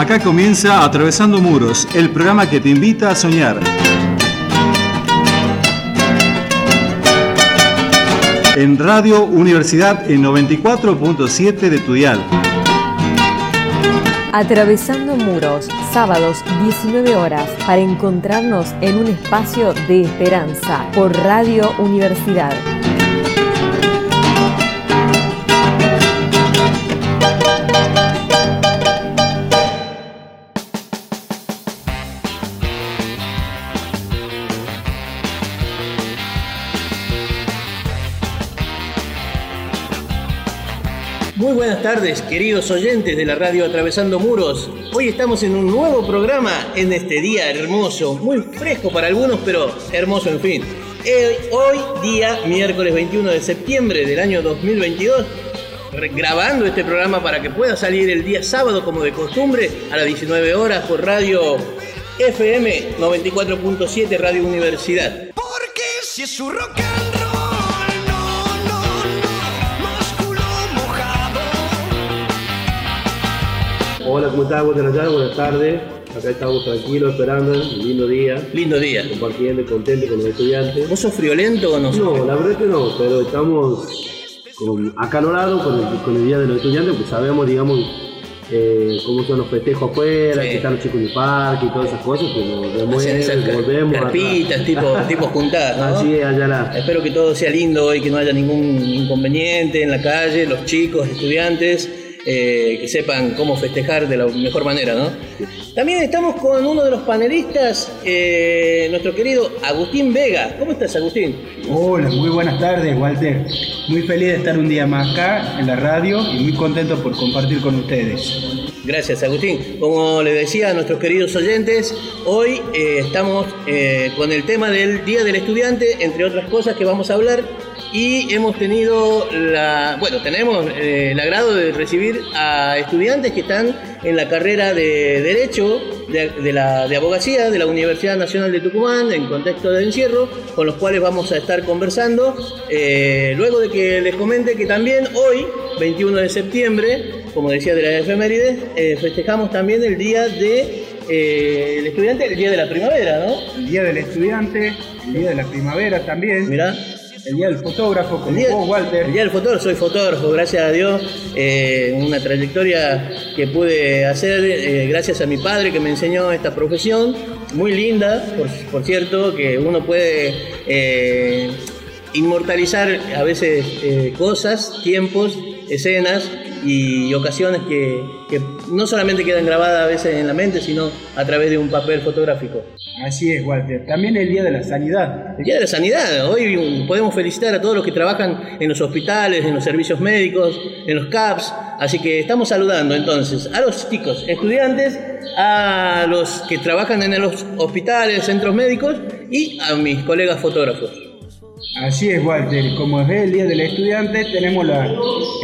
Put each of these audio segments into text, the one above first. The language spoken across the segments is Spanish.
Acá comienza Atravesando Muros, el programa que te invita a soñar. En Radio Universidad en 94.7 de Tudial. Atravesando Muros, sábados 19 horas, para encontrarnos en un espacio de esperanza por Radio Universidad. Buenas tardes, queridos oyentes de la radio Atravesando Muros. Hoy estamos en un nuevo programa en este día hermoso, muy fresco para algunos, pero hermoso en fin. Eh, hoy, día miércoles 21 de septiembre del año 2022, grabando este programa para que pueda salir el día sábado como de costumbre a las 19 horas por radio FM 94.7 Radio Universidad. Porque si es su rock Hola, ¿cómo estás? Buenas tardes, buenas tardes. Acá estamos tranquilos, esperando, un lindo día. Lindo día. Compartiendo y contento con los estudiantes. ¿Vos sos friolento o no? No, la verdad que no, pero estamos acalorados con el, con el Día de los Estudiantes, porque sabemos, digamos, eh, cómo son los festejos afuera, que están los chicos en el parque y todas esas cosas, que nos volvemos. Carpitas, tipo, tipo ¿no? Así es, allá la... Espero que todo sea lindo hoy, que no haya ningún inconveniente en la calle, los chicos, estudiantes eh, que sepan cómo festejar de la mejor manera, ¿no? También estamos con uno de los panelistas, eh, nuestro querido Agustín Vega. ¿Cómo estás, Agustín? Hola, muy buenas tardes, Walter. Muy feliz de estar un día más acá en la radio y muy contento por compartir con ustedes. Gracias, Agustín. Como le decía a nuestros queridos oyentes, hoy eh, estamos con el tema del Día del Estudiante, entre otras cosas que vamos a hablar y hemos tenido la, bueno, tenemos eh, el agrado de recibir a estudiantes que están en la carrera de Derecho de, la, de Abogacía de la Universidad Nacional de Tucumán en contexto de encierro, con los cuales vamos a estar conversando. Eh, luego de que les comente que también hoy, 21 de septiembre, como decía de la efeméride, eh, festejamos también el Día de el estudiante, el Día de la Primavera, ¿no? El Día del Estudiante, el Día de la Primavera también. Mira el día del fotógrafo, como el día, vos, Walter. El día del fotógrafo, soy fotógrafo, gracias a Dios. Eh, una trayectoria que pude hacer eh, gracias a mi padre que me enseñó esta profesión, muy linda, por, cierto, que uno puede eh, inmortalizar a veces cosas, tiempos, escenas y ocasiones que, no solamente quedan grabadas a veces en la mente, sino a través de un papel fotográfico. Así es, Walter. También el Día de la Sanidad. El Día de la Sanidad. Hoy podemos felicitar a todos los que trabajan en los hospitales, en los servicios médicos, en los CAPS. Así que estamos saludando entonces a los chicos estudiantes, a los que trabajan en los hospitales, centros médicos y a mis colegas fotógrafos. Así es, Walter. Como es el Día del Estudiante, tenemos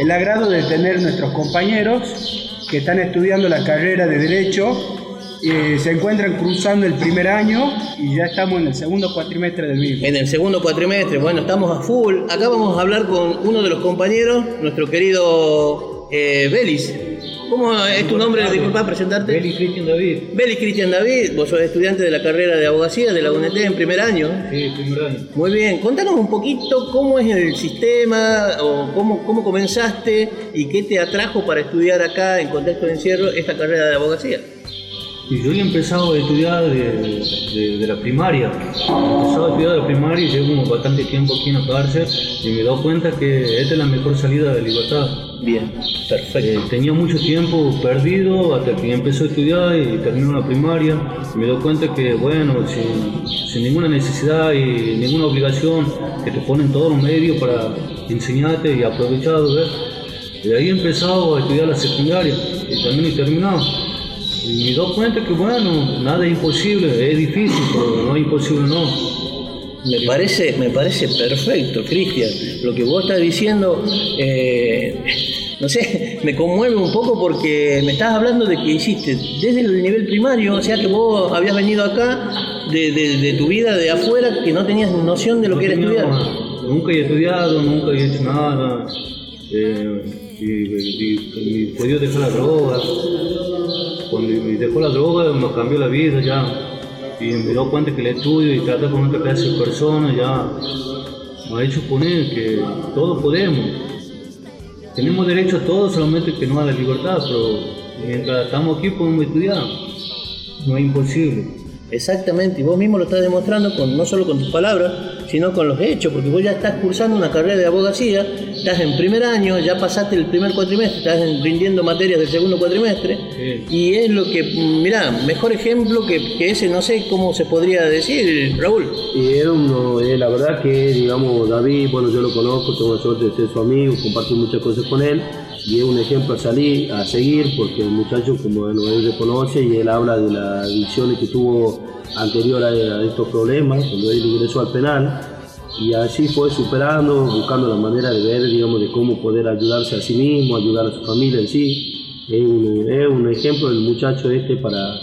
el agrado de tener nuestros compañeros que están estudiando la carrera de Derecho se encuentran cruzando el primer año y ya estamos en el segundo cuatrimestre del mismo. En el segundo cuatrimestre, bueno, estamos a full. Acá vamos a hablar con uno de los compañeros, nuestro querido eh, Belis. ¿Cómo es tu nombre? Disculpa, presentarte. Belis Cristian David. Belis Cristian David, vos sos estudiante de la carrera de abogacía de la UNT en primer año. Sí, primer año. Muy bien, contanos un poquito cómo es el sistema o cómo, cómo comenzaste y qué te atrajo para estudiar acá en contexto de encierro esta carrera de abogacía. Y yo he empezado a estudiar de, la primaria. He empezado a estudiar de la primaria y llevo bastante tiempo aquí en la cárcel y me he dado cuenta que esta es la mejor salida de libertad. Bien, perfecto. Eh, tenía mucho tiempo perdido hasta que empecé a estudiar y terminé la primaria. Y me he dado cuenta que, bueno, sin, ninguna necesidad y ninguna obligación, que te ponen todos los medios para enseñarte y aprovechar, de ahí he empezado a estudiar la secundaria y también he terminado. Y me doy cuenta que, bueno, nada es imposible, es difícil, pero no es imposible, no. Me parece, me parece perfecto, Cristian. Lo que vos estás diciendo, eh, no sé, me conmueve un poco porque me estás hablando de que hiciste desde el nivel primario, o sea que vos habías venido acá de, tu vida de afuera que no tenías noción de lo que era estudiar. Nunca he estudiado, nunca he hecho nada. Eh, y, y, y, dejar la droga cuando dejó la droga nos cambió la vida ya. Y me dio cuenta que el estudio y tratar con otra clase de personas ya me ha hecho poner que todos podemos. Tenemos derecho a todo, solamente que no a la libertad, pero mientras estamos aquí podemos estudiar. No es imposible. Exactamente, y vos mismo lo estás demostrando con, no solo con tus palabras, sino con los hechos, porque vos ya estás cursando una carrera de abogacía, estás en primer año, ya pasaste el primer cuatrimestre, estás en- rindiendo materias del segundo cuatrimestre, y es lo que, mirá, mejor ejemplo que, que ese, no sé cómo se podría decir, Raúl. Y era uno, eh, la verdad que, digamos, David, bueno, yo lo conozco, tengo la suerte de ser su amigo, compartir muchas cosas con él, y es un ejemplo a salir, a seguir, porque el muchacho, como bueno, él reconoce, y él habla de las adicciones que tuvo anterior a, estos problemas, cuando él ingresó al penal, y así fue superando, buscando la manera de ver, digamos, de cómo poder ayudarse a sí mismo, ayudar a su familia en sí. Es un, es un ejemplo del muchacho este para,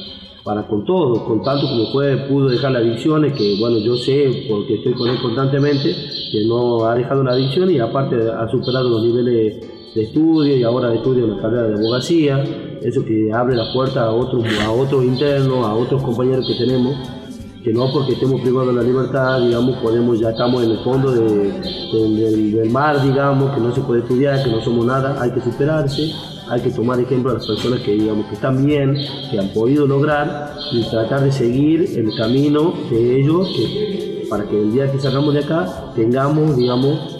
para con todo, con tanto como fue, pudo dejar las adicciones, que bueno, yo sé, porque estoy con él constantemente, que no ha dejado la adicción y aparte ha superado los niveles de estudio y ahora estudia una carrera de abogacía, eso que abre la puerta a otros, a otros internos, a otros compañeros que tenemos, que no porque estemos privados de la libertad, digamos, podemos, ya estamos en el fondo de- de- del, mar, digamos, que no se puede estudiar, que no somos nada, hay que superarse, hay que tomar ejemplo a las personas que, digamos, que están bien, que han podido lograr y tratar de seguir el camino de ellos, para que el día que salgamos de acá tengamos, digamos,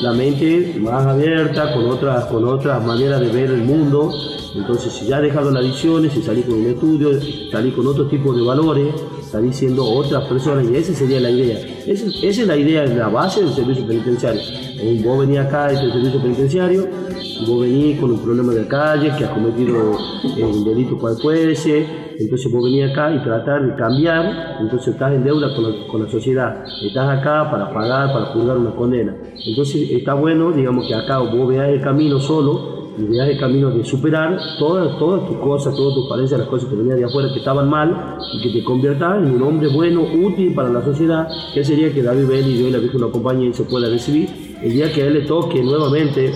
la mente más abierta, con otras, con otras maneras de ver el mundo. Entonces, si ya has dejado las adicciones, si salís con un estudio, salís con otro tipo de valores, salís siendo otras personas, y esa sería la idea. Esa, es la idea, la base del servicio penitenciario. Vos venís acá a este servicio penitenciario, vos venís con un problema de calle, que has cometido eh, un delito cual puede ser, entonces vos venís acá y tratar de cambiar, entonces estás en deuda con la, con la sociedad, estás acá para pagar, para purgar una condena. Entonces está bueno, digamos que acá vos veas el camino solo y veas el camino de superar todas, todas tus cosas, todas tus falencias, las cosas que venían de afuera que estaban mal y que te conviertas en un hombre bueno, útil para la sociedad, que sería que David Bell y Dios y la Virgen lo acompañen y se pueda recibir. El día que a él le toque nuevamente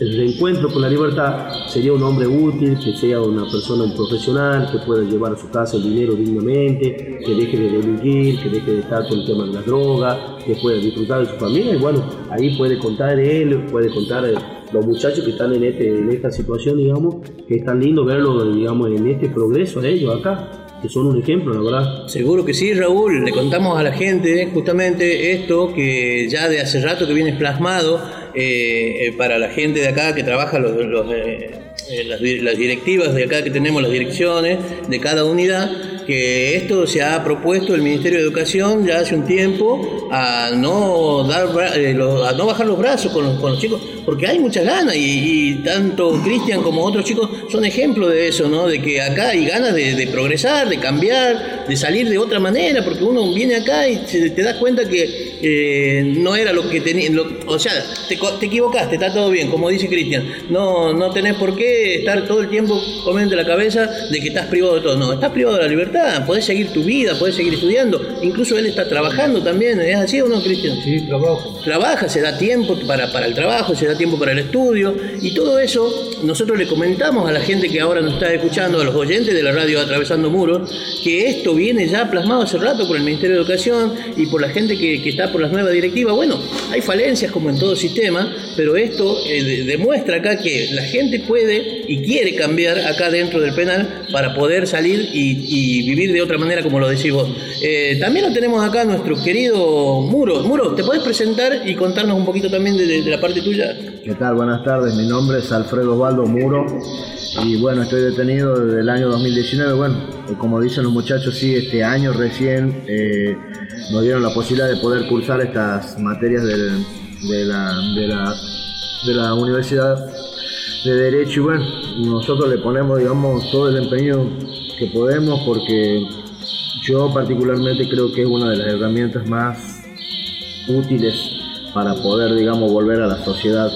el reencuentro con la libertad sería un hombre útil, que sea una persona, un profesional, que pueda llevar a su casa el dinero dignamente, que deje de delinquir, que deje de estar con el tema de las drogas, que pueda disfrutar de su familia y bueno, ahí puede contar él, puede contar eh, los muchachos que están en, este, en esta situación, digamos, que es tan lindo verlo, digamos, en este progreso a ellos acá, que son un ejemplo, la verdad. Seguro que sí, Raúl. Le contamos a la gente justamente esto que ya de hace rato que viene plasmado eh, eh, para la gente de acá que trabaja los, eh, las, di- las directivas de acá que tenemos, las direcciones de cada unidad, que esto se ha propuesto el Ministerio de Educación ya hace un tiempo a no dar a no bajar los brazos con los, con los chicos, porque hay muchas ganas y, y tanto Cristian como otros chicos son ejemplos de eso, ¿no? De que acá hay ganas de, de progresar, de cambiar, de salir de otra manera, porque uno viene acá y se- te das cuenta que eh, no era lo que tenía, o sea, te, te equivocaste, está todo bien, como dice Cristian, no, no tenés por qué estar todo el tiempo comiendo la cabeza de que estás privado de todo, no, estás privado de la libertad, podés seguir tu vida, podés seguir estudiando, incluso él está trabajando también, ¿es así o no, Cristian? Sí, trabajo. trabaja, se da tiempo para, para el trabajo, se da tiempo para el estudio y todo eso nosotros le comentamos a la gente que ahora nos está escuchando, a los oyentes de la radio Atravesando Muros, que esto viene ya plasmado hace rato por el Ministerio de Educación y por la gente que, está por las nuevas directivas. Bueno, hay falencias como en todo sistema, pero esto eh, de- demuestra acá que la gente puede y quiere cambiar acá dentro del penal para poder salir y, vivir de otra manera como lo decís vos. Eh, también lo tenemos acá nuestro querido Muro. Muro, ¿te podés presentar y contarnos un poquito también de la parte tuya? ¿Qué tal? Buenas tardes, mi nombre es Alfredo Osvaldo Muro y bueno, estoy detenido desde el año 2019. Bueno, eh, como dicen los muchachos, sí, este año recién eh, nos dieron la posibilidad de poder cursar estas materias de, la, de la Universidad de Derecho y bueno, nosotros le ponemos, digamos, todo el empeño que podemos porque yo particularmente creo que es una de las herramientas más útiles para poder, digamos, volver a la sociedad.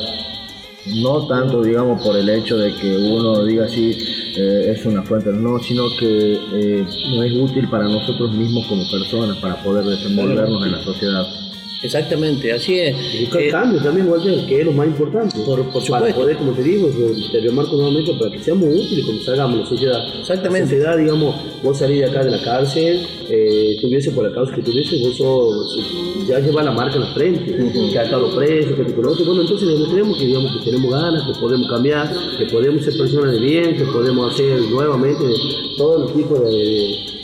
No tanto, digamos, por el hecho de que uno diga así, eh, es una fuente, no, sino que eh, no es útil para nosotros mismos como personas, para poder desenvolvernos en la sociedad. Exactamente, así es. Y buscar Eh, cambio también, Walter, que es lo más importante. Por- por Para supuesto. poder, como te digo, te remarco nuevamente, para que seamos útiles cuando salgamos la sociedad. Exactamente. La sociedad, digamos, vos salís de acá de la cárcel, eh, tuviese por la causa que tuviese, vos sos- ya llevas la marca en la frente, que ha estado preso, que te conoce. Bueno, entonces demostremos que, digamos, que tenemos ganas, que podemos cambiar, que podemos ser personas de bien, que podemos hacer nuevamente todo el tipo de, de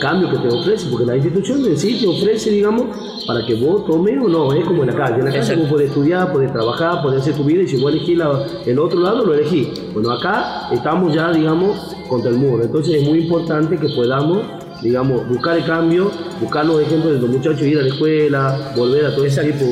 cambio que te ofrece, porque la institución en sí te ofrece, digamos, para que vos tomes o no, es como en la calle. En la calle vos podés estudiar, podés trabajar, podés hacer tu vida y si vos elegís la- el otro lado, lo elegís. Bueno, acá estamos ya, digamos, contra el muro. Entonces es muy importante que podamos, digamos, buscar el cambio, buscar los ejemplos de los muchachos, ir a la escuela, volver a todo ese tipo.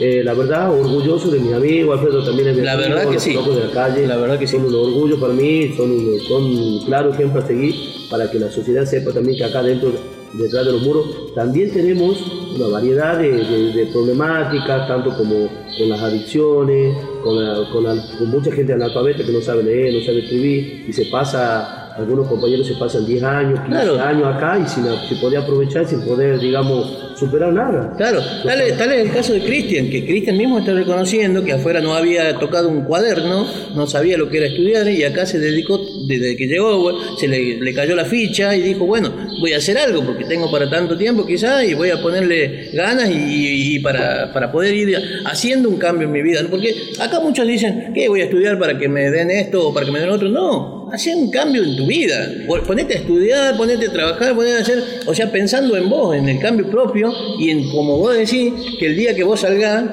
Eh, la verdad, orgulloso de mis amigos, Alfredo también es mi La amigo, verdad que los sí. de la calle. La verdad que sí. Son un orgullo para mí, son un, son un claro ejemplo a seguir para que la sociedad sepa también que acá dentro, detrás de los muros, también tenemos una variedad de, de- de problemáticas, tanto como con las adicciones, con, la- con, la- con mucha gente analfabeta que no sabe leer, no sabe escribir, y se pasa, algunos compañeros se pasan 10 años, 15 Claro. años acá y sin, sin poder aprovechar, sin poder, digamos, superar nada. Claro, tal tal es el caso de Cristian, que Cristian mismo está reconociendo que afuera no había tocado un cuaderno, no sabía lo que era estudiar y acá se dedicó, desde que llegó, se le, cayó la ficha y dijo, bueno, voy a hacer algo porque tengo para tanto tiempo quizás y voy a ponerle ganas y, para, para poder ir haciendo un cambio en mi vida. Porque acá muchos dicen, ¿qué voy a estudiar para que me den esto o para que me den otro? No, hacer un cambio en tu vida. Ponete a estudiar, ponete a trabajar, ponete a hacer, o sea, pensando en vos, en el cambio propio y en, como vos decís, que el día que vos salgás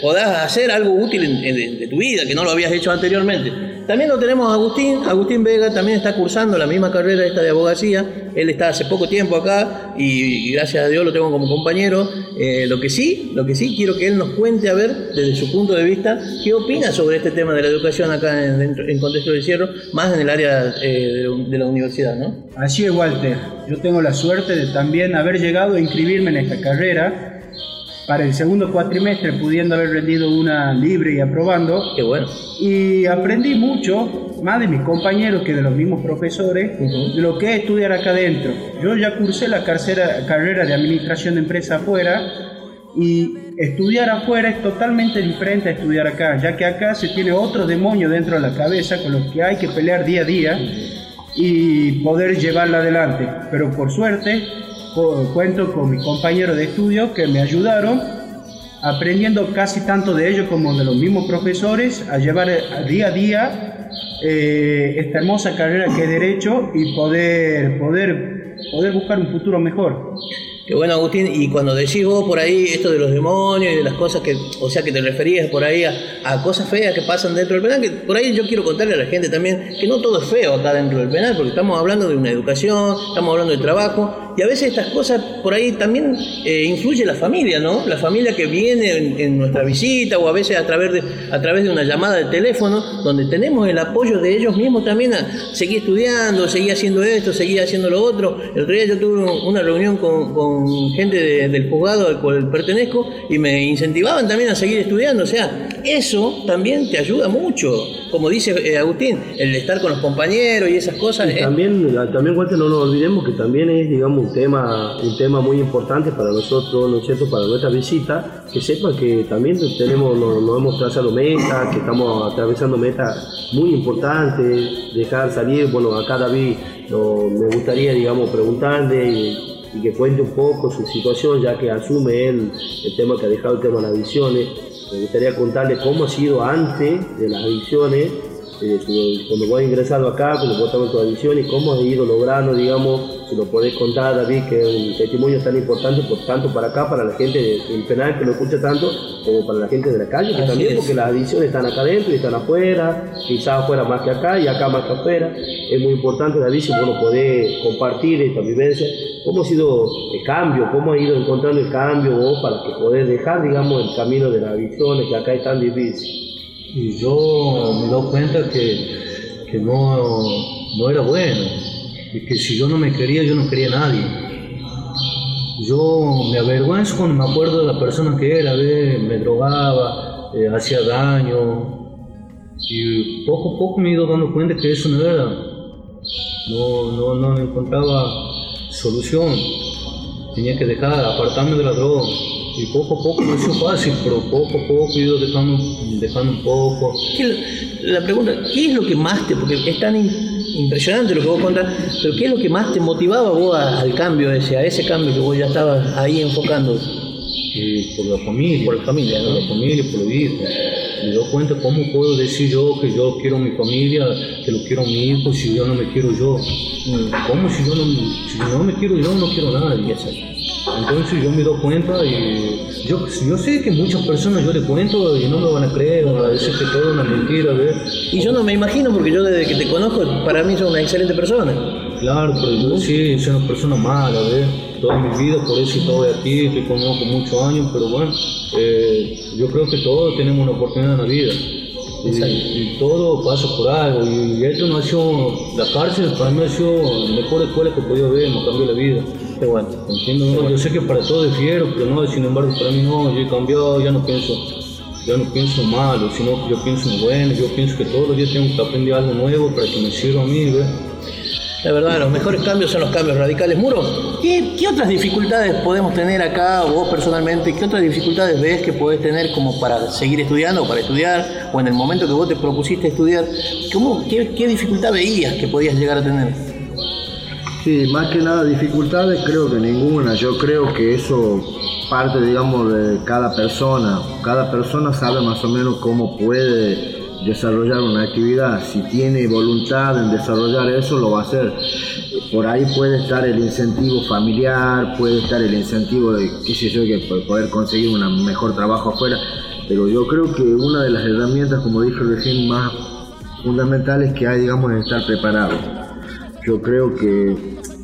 podás hacer algo útil en- en- de, tu vida, que no lo habías hecho anteriormente. También lo tenemos a Agustín, Agustín Vega también está cursando la misma carrera esta de abogacía, él está hace poco tiempo acá y, y gracias a Dios lo tengo como compañero. Eh, lo que sí, lo que sí quiero que él nos cuente a ver desde su punto de vista qué opina sobre este tema de la educación acá en, en contexto de cierro, más en el área eh, de, de la universidad, ¿no? Así es, Walter. Yo tengo la suerte de también haber llegado a inscribirme en esta carrera para el segundo cuatrimestre, pudiendo haber rendido una libre y aprobando. Qué bueno. Y aprendí mucho, más de mis compañeros que de los mismos profesores, de lo que es estudiar acá adentro. Yo ya cursé la carcera- carrera de administración de empresa afuera y estudiar afuera es totalmente diferente a estudiar acá, ya que acá se tiene otro demonio dentro de la cabeza con los que hay que pelear día a día y poder llevarla adelante. Pero por suerte cuento con mis compañeros de estudio que me ayudaron aprendiendo casi tanto de ellos como de los mismos profesores a llevar eh, día a día eh, esta hermosa carrera que es derecho y poder, poder, poder buscar un futuro mejor. Qué bueno, Agustín. Y cuando decís vos por ahí esto de los demonios y de las cosas que, o sea, que te referías por ahí a, a cosas feas que pasan dentro del penal, que por ahí yo quiero contarle a la gente también que no todo es feo acá dentro del penal, porque estamos hablando de una educación, estamos hablando de trabajo, y a veces estas cosas por ahí también eh, influye la familia, ¿no? La familia que viene en, en nuestra visita o a veces a través, de, a través de una llamada de teléfono, donde tenemos el apoyo de ellos mismos también a seguir estudiando, seguir haciendo esto, seguir haciendo lo otro. El otro día yo tuve una reunión con, con gente de- del juzgado al cual pertenezco y me incentivaban también a seguir estudiando. O sea, eso también te ayuda mucho. Como dice eh, Agustín, el estar con los compañeros y esas cosas. Y eh, también, también Walter, no nos olvidemos que también es, digamos, un tema, un tema muy importante para nosotros, ¿no es cierto?, para nuestra visita, que sepan que también tenemos, nos, hemos trazado metas, que estamos atravesando metas muy importantes, dejar salir, bueno, acá David lo- me gustaría, digamos, preguntarle y, que cuente un poco su situación, ya que asume él el tema que ha dejado el tema de las adicciones. Me gustaría contarle cómo ha sido antes de las adicciones, eh, cuando vos has ingresado acá, cuando vos estabas en tu adicción y cómo has ido logrando, digamos, si lo podés contar, David, que es un testimonio tan importante, por tanto para acá, para la gente del penal que lo escucha tanto, como para la gente de la calle, que Así también, es. porque las adicciones están acá adentro y están afuera, quizás afuera más que acá y acá más que afuera. Es muy importante, David, si vos nos podés compartir esta vivencia, cómo ha sido el cambio, cómo ha ido encontrando el cambio vos para que podés dejar, digamos, el camino de las adicciones, que acá es tan difícil. Y yo me dado cuenta que, que no, no era bueno. Y que si yo no me quería, yo no quería a nadie. Yo me avergüenzo cuando me acuerdo de la persona que era, ¿ve? me drogaba, eh, hacía daño. Y poco a poco me he ido dando cuenta que eso no era. No, no, no encontraba solución. Tenía que dejar, apartarme de la droga. Y poco a poco no sido fácil, pero poco a poco he ido dejando, dejando un poco. ¿Qué- la pregunta, ¿qué es lo que más te, porque es tan impresionante lo que vos contás, pero qué es lo que más te motivaba vos a- al cambio ese, a ese cambio que vos ya estabas ahí enfocando? Y por la familia, Por la familia, ¿no? por la familia, por los hijos. Me doy cuenta cómo puedo decir yo que yo quiero a mi familia, que lo quiero a mi hijo si yo no me quiero yo. ¿Cómo si yo no, si no me quiero yo, no quiero a nadie? Entonces yo me doy cuenta y yo, yo sé que muchas personas yo les cuento y no me van a creer, van a decir que todo es una mentira, ¿ves? Y yo no me imagino, porque yo desde que te conozco, para mí sos una excelente persona. Claro, pero yo sí, soy una persona mala, ¿ves? Toda mi vida, por eso estoy aquí, te conozco muchos años, pero bueno, eh, yo creo que todos tenemos una oportunidad en la vida. Y, y todo pasa por algo, y esto no ha sido, la cárcel para mí ha sido la mejor escuela que he podido ver, me cambió la vida. Qué bueno. Entiendo, ¿no? yo sé que para todos es fiero, pero no, sin embargo para mí no, yo he cambiado, ya no pienso, ya no pienso malo, sino que yo pienso en bueno, yo pienso que todos los días tengo que aprender algo nuevo para que me sirva a mí, ¿ves? La verdad, los mejores cambios son los cambios radicales. Muro, ¿qué, qué otras dificultades podemos tener acá, vos personalmente, qué otras dificultades ves que podés tener como para seguir estudiando o para estudiar, o en el momento que vos te propusiste estudiar, ¿cómo, qué, qué dificultad veías que podías llegar a tener? Sí, más que nada dificultades creo que ninguna. Yo creo que eso parte, digamos, de cada persona. Cada persona sabe más o menos cómo puede desarrollar una actividad. Si tiene voluntad en desarrollar eso, lo va a hacer. Por ahí puede estar el incentivo familiar, puede estar el incentivo de, qué sé yo, que poder conseguir un mejor trabajo afuera. Pero yo creo que una de las herramientas, como dije recién, más fundamentales que hay, digamos, es estar preparado. Yo creo que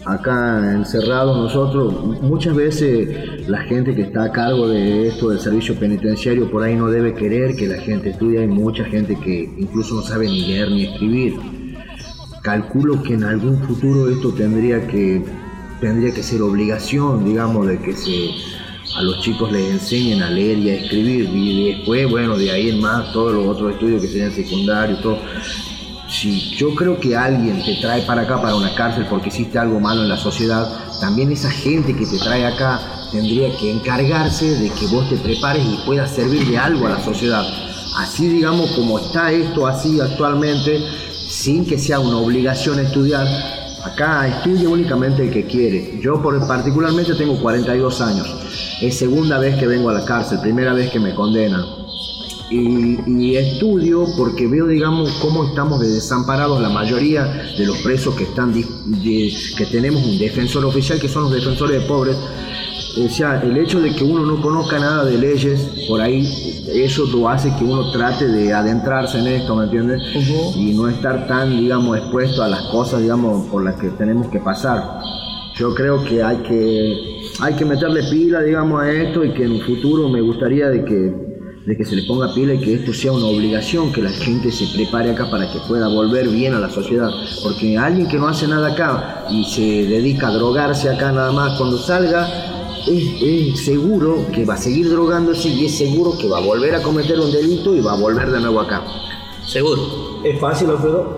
acá encerrados nosotros, muchas veces la gente que está a cargo de esto del servicio penitenciario por ahí no debe querer que la gente estudie, hay mucha gente que incluso no sabe ni leer ni escribir. Calculo que en algún futuro esto tendría que, tendría que ser obligación, digamos, de que se, a los chicos les enseñen a leer y a escribir y después, bueno, de ahí en más todos los otros estudios que serían secundarios, todo. Si yo creo que alguien te trae para acá, para una cárcel, porque hiciste algo malo en la sociedad, también esa gente que te trae acá tendría que encargarse de que vos te prepares y puedas servir de algo a la sociedad. Así, digamos, como está esto así actualmente, sin que sea una obligación estudiar, acá estudia únicamente el que quiere. Yo por, particularmente tengo 42 años. Es segunda vez que vengo a la cárcel, primera vez que me condenan y, y estudio porque veo, digamos, cómo estamos de desamparados la mayoría de los presos que están, de- que tenemos un defensor oficial, que son los defensores de pobres. O sea, el hecho de que uno no conozca nada de leyes, por ahí, eso lo hace que uno trate de adentrarse en esto, ¿me entiendes? Y no estar tan, digamos, expuesto a las cosas, digamos, por las que tenemos que pasar. Yo creo que hay que, hay que meterle pila, digamos, a esto y que en un futuro me gustaría de que de que se le ponga pila y que esto sea una obligación, que la gente se prepare acá para que pueda volver bien a la sociedad. Porque alguien que no hace nada acá y se dedica a drogarse acá nada más, cuando salga, es, es seguro que va a seguir drogándose y es seguro que va a volver a cometer un delito y va a volver de nuevo acá. Seguro. ¿Es fácil, Alfredo?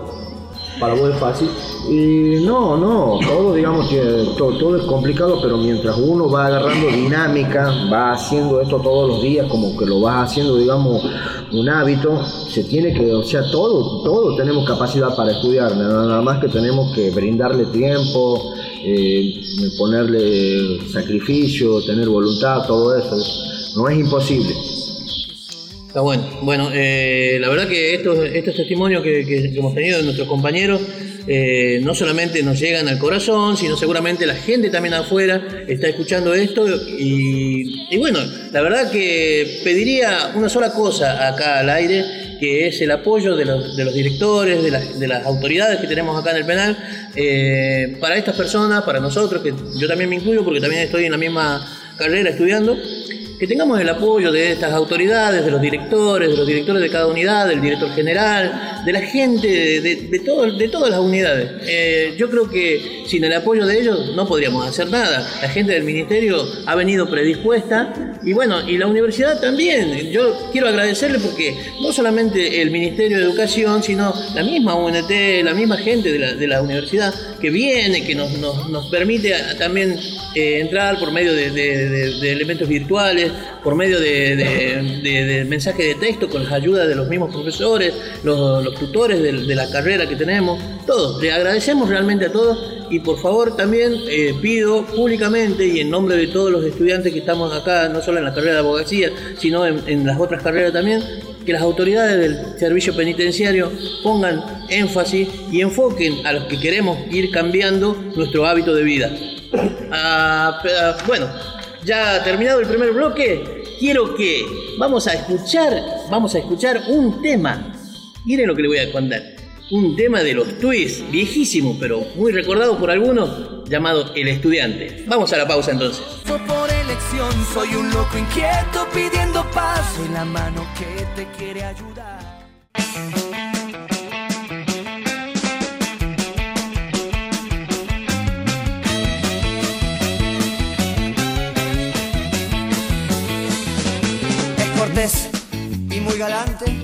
¿Para vos es fácil? Y no, no, todo digamos que todo, todo es complicado, pero mientras uno va agarrando dinámica, va haciendo esto todos los días, como que lo vas haciendo, digamos, un hábito, se tiene que, o sea, todo, todos tenemos capacidad para estudiar, nada más que tenemos que brindarle tiempo, eh, ponerle sacrificio, tener voluntad, todo eso, no es imposible. Bueno. Bueno, eh, la verdad que estos, estos testimonios que hemos tenido de nuestros compañeros eh, no solamente nos llegan al corazón, sino seguramente la gente también afuera está escuchando esto. Y, y bueno, la verdad que pediría una sola cosa acá al aire, que es el apoyo de los, de los directores, de las, de las autoridades que tenemos acá en el penal, eh, para estas personas, para nosotros, que yo también me incluyo porque también estoy en la misma carrera estudiando que tengamos el apoyo de estas autoridades, de los directores, de los directores de cada unidad, del director general, de la gente de, de- de de todas las unidades. Eh, yo creo que sin el apoyo de ellos no podríamos hacer nada. La gente del ministerio ha venido predispuesta y bueno, y la universidad también. Yo quiero agradecerle porque no solamente el Ministerio de Educación, sino la misma UNT, la misma gente de la, de la universidad que viene, que nos, nos- nos permite también eh, entrar por medio de- de elementos virtuales por medio de, de, de- mensajes de texto con la ayuda de los mismos profesores, los, tutores de, la carrera que tenemos, todos. Le agradecemos realmente a todos y por favor también eh, pido públicamente y en nombre de todos los estudiantes que estamos acá, no solo en la carrera de abogacía, sino en, las otras carreras también, que las autoridades del servicio penitenciario pongan énfasis y enfoquen a los que queremos ir cambiando nuestro hábito de vida. Ah, ah, bueno, ya terminado el primer bloque, quiero que vamos a escuchar, vamos a escuchar un tema. Miren lo que le voy a contar. Un tema de los twists, viejísimo, pero muy recordado por algunos, llamado El Estudiante. Vamos a la pausa entonces. Por elección, soy un loco inquieto pidiendo paz. Soy la mano que te quiere ayudar. Y muy galante,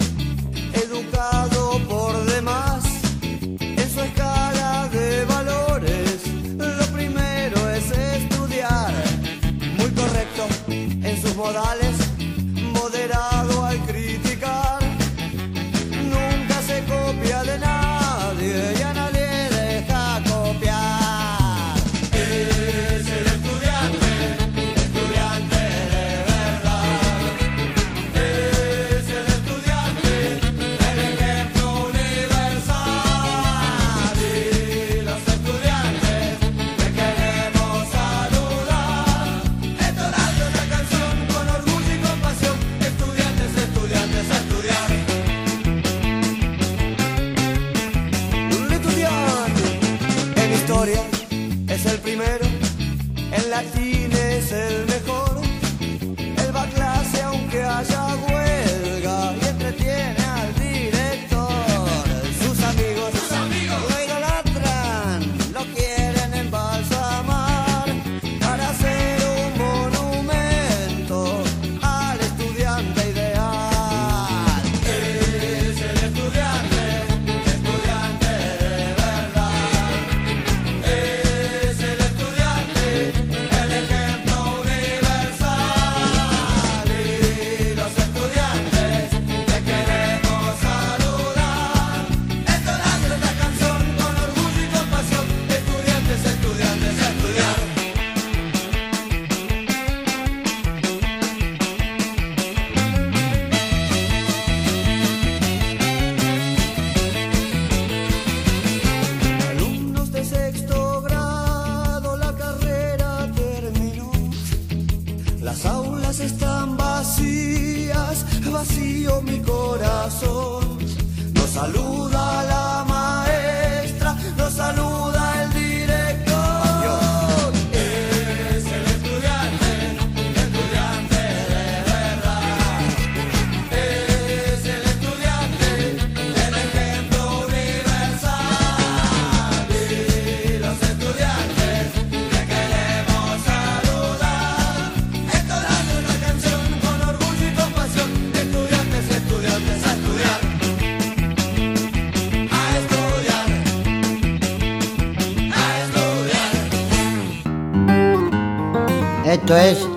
Esto es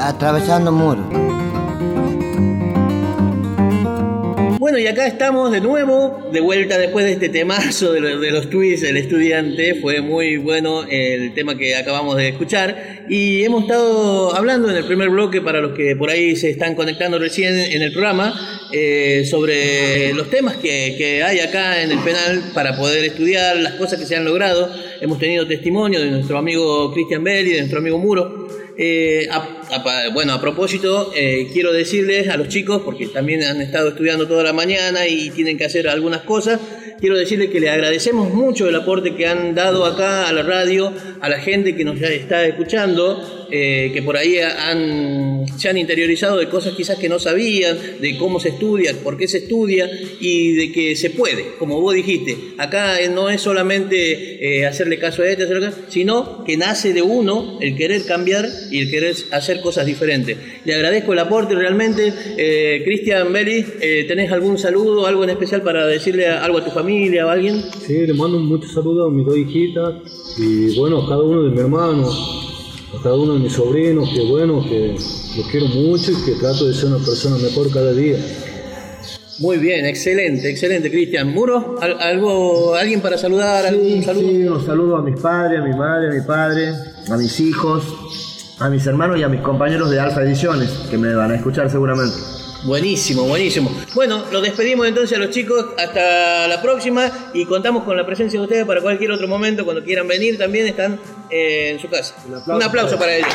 Atravesando Muros. Bueno, y acá estamos de nuevo, de vuelta después de este temazo de, lo- de los tweets del estudiante. Fue muy bueno el tema que acabamos de escuchar. Y hemos estado hablando en el primer bloque, para los que por ahí se están conectando recién en el programa, eh, sobre los temas que, hay acá en el penal para poder estudiar, las cosas que se han logrado. Hemos tenido testimonio de nuestro amigo Cristian Belli, de nuestro amigo Muro. Eh, a- a- bueno, a propósito, eh, quiero decirles a los chicos, porque también han estado estudiando toda la mañana y tienen que hacer algunas cosas, quiero decirles que les agradecemos mucho el aporte que han dado acá a la radio, a la gente que nos está escuchando, eh, que por ahí han, se han interiorizado de cosas quizás que no sabían, de cómo se estudia, por qué se estudia y de que se puede, como vos dijiste. Acá no es solamente eh, hacerle caso a este, sino que nace de uno el querer cambiar y el querer hacer cosas diferentes. Le agradezco el aporte realmente. Eh, Cristian Belli, eh, ¿tenés algún saludo, algo en especial para decirle algo a tu familia o a alguien? Sí, le mando muchos saludos a mis dos hijitas y bueno, cada uno de mis hermanos, a cada uno de mis sobrinos, que bueno, que lo quiero mucho y que trato de ser una persona mejor cada día. Muy bien, excelente, excelente, Cristian. Muro, ¿Al- algo, alguien para saludar, algún saludo. Sí, un saludo a mis padres, a mi madre, a mi padre, a mis hijos, a mis hermanos y a mis compañeros de Alfa Ediciones, que me van a escuchar seguramente. Buenísimo, buenísimo. Bueno, los despedimos entonces a los chicos hasta la próxima y contamos con la presencia de ustedes para cualquier otro momento cuando quieran venir. También están eh, en su casa. Un aplauso, para ellos.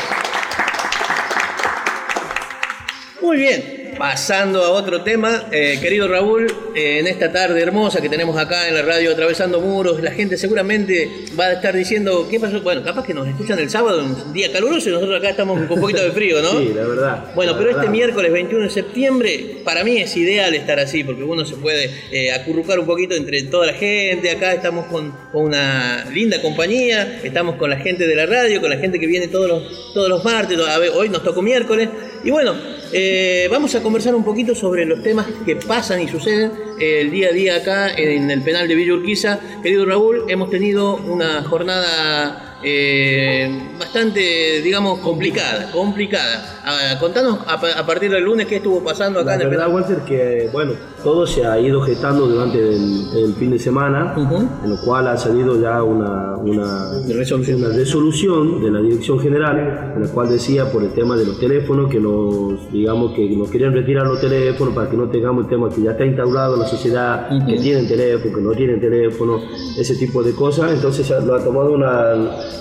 Muy bien. Pasando a otro tema, eh, querido Raúl, eh, en esta tarde hermosa que tenemos acá en la radio Atravesando Muros, la gente seguramente va a estar diciendo, ¿qué pasó? Bueno, capaz que nos escuchan el sábado, un día caluroso, y nosotros acá estamos con un poquito de frío, ¿no? Sí, la verdad. Bueno, la pero este miércoles 21 de septiembre, para mí es ideal estar así, porque uno se puede eh, acurrucar un poquito entre toda la gente. Acá estamos con, con una linda compañía, estamos con la gente de la radio, con la gente que viene todos los, todos los martes. A ver, hoy nos tocó miércoles. Y bueno, eh, vamos a conversar un poquito sobre los temas que pasan y suceden eh, el día a día acá en el penal de Villa Urquiza. Querido Raúl, hemos tenido una jornada eh, bastante, digamos, complicada, complicada. Ah, contanos a, pa- a partir del lunes qué estuvo pasando acá La en el verdad. Walter, que bueno, todo se ha ido gestando durante el, el fin de semana, en lo cual ha salido ya una, una, Resolución. una resolución de la Dirección General, en la cual decía por el tema de los teléfonos, que nos, digamos, que nos querían retirar los teléfonos para que no tengamos el tema que ya está instaurado en la sociedad, que tienen teléfono, que no tienen teléfono, ese tipo de cosas. Entonces lo ha tomado una,